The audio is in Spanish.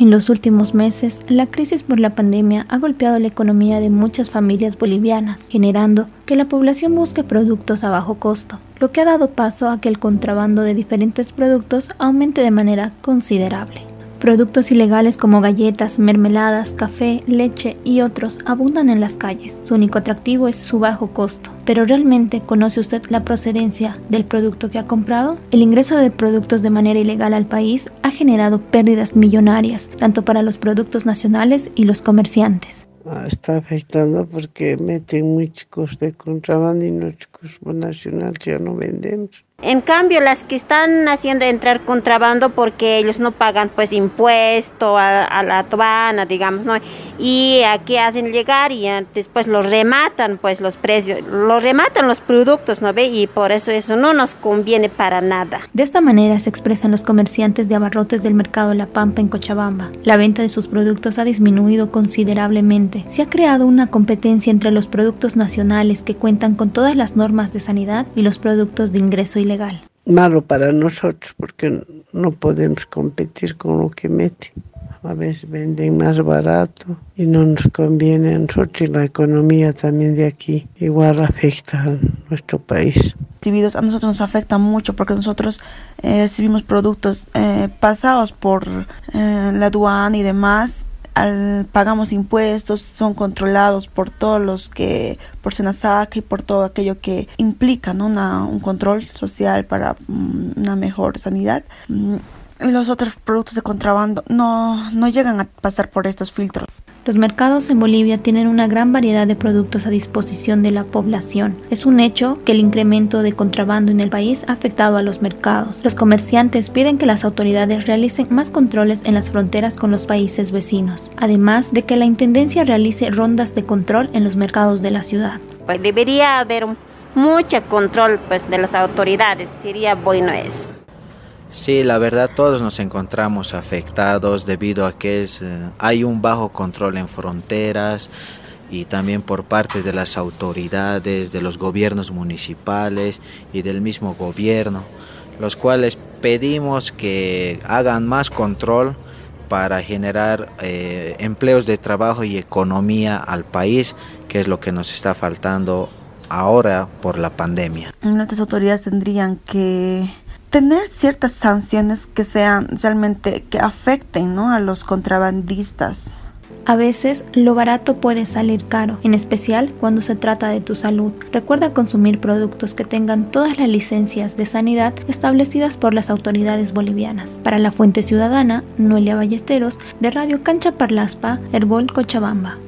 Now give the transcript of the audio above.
En los últimos meses, la crisis por la pandemia ha golpeado la economía de muchas familias bolivianas, generando que la población busque productos a bajo costo, lo que ha dado paso a que el contrabando de diferentes productos aumente de manera considerable. Productos ilegales como galletas, mermeladas, café, leche y otros abundan en las calles. Su único atractivo es su bajo costo. Pero ¿realmente conoce usted la procedencia del producto que ha comprado? El ingreso de productos de manera ilegal al país ha generado pérdidas millonarias, tanto para los productos nacionales y los comerciantes. Ah, está afectando porque meten muchos de contrabando y nosotros nacional ya no vendemos. En cambio, las que están haciendo entrar contrabando porque ellos no pagan pues impuesto a, la aduana, digamos, ¿no? Y aquí hacen llegar y después los rematan pues los precios, los rematan los productos, ¿no ve? Y por eso eso no nos conviene para nada. De esta manera se expresan los comerciantes de abarrotes del mercado La Pampa en Cochabamba. La venta de sus productos ha disminuido considerablemente. Se ha creado una competencia entre los productos nacionales que cuentan con todas las normas de sanidad y los productos de ingreso ilegal legal. Malo para nosotros porque no podemos competir con lo que meten. A veces venden más barato y no nos conviene a nosotros y la economía también de aquí igual afecta a nuestro país. A nosotros nos afecta mucho porque nosotros eh, recibimos productos eh, pasados por eh, la aduana y demás pagamos impuestos, son controlados por todos los que, por Senasac y por todo aquello que implica ¿no? un control social para mm, una mejor sanidad. Mm, los otros productos de contrabando no, no llegan a pasar por estos filtros. Los mercados en Bolivia tienen una gran variedad de productos a disposición de la población. Es un hecho que el incremento de contrabando en el país ha afectado a los mercados. Los comerciantes piden que las autoridades realicen más controles en las fronteras con los países vecinos, además de que la Intendencia realice rondas de control en los mercados de la ciudad. Pues debería haber mucho control pues, de las autoridades, sería bueno eso. Sí, la verdad todos nos encontramos afectados debido a que es, eh, hay un bajo control en fronteras y también por parte de las autoridades, de los gobiernos municipales y del mismo gobierno, los cuales pedimos que hagan más control para generar eh, empleos de trabajo y economía al país, que es lo que nos está faltando ahora por la pandemia. Nuestras autoridades tendrían que tener ciertas sanciones que sean realmente que afecten ¿no? a los contrabandistas. A veces lo barato puede salir caro, en especial cuando se trata de tu salud. Recuerda consumir productos que tengan todas las licencias de sanidad establecidas por las autoridades bolivianas. Para la Fuente Ciudadana, Noelia Ballesteros, de Radio Cancha Parlaspa, Herbol Cochabamba.